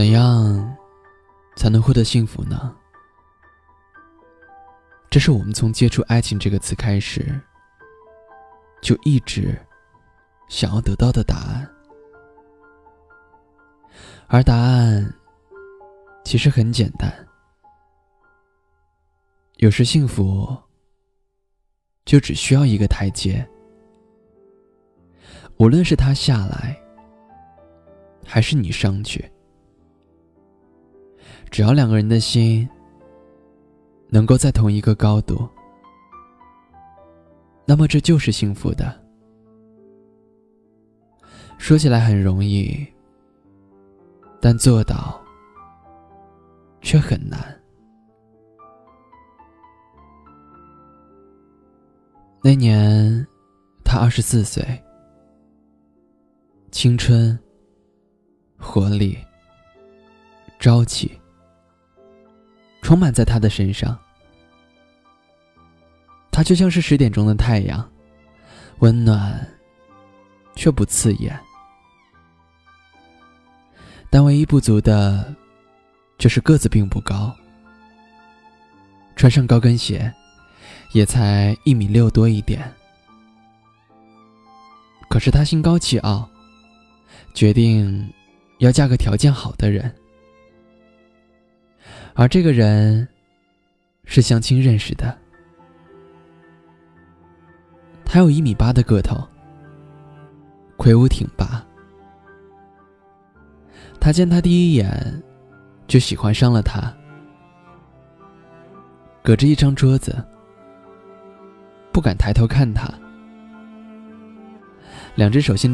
怎样才能获得幸福呢？这是我们从接触“爱情”这个词开始，就一直想要得到的答案。而答案其实很简单：有时幸福就只需要一个台阶，无论是他下来，还是你上去。只要两个人的心能够在同一个高度，那么这就是幸福的。说起来很容易，但做到却很难。那年，他二十四岁，青春、活力、朝气。充满在他的身上，他就像是十点钟的太阳，温暖却不刺眼。但唯一不足的，就是个子并不高，穿上高跟鞋，也才一米六多一点。可是他心高气傲，决定要嫁个条件好的人。而这个人是相亲认识的，他有一米八的个头，魁梧挺拔。他见他第一眼就喜欢上了他，隔着一张桌子，不敢抬头看他，两只手心。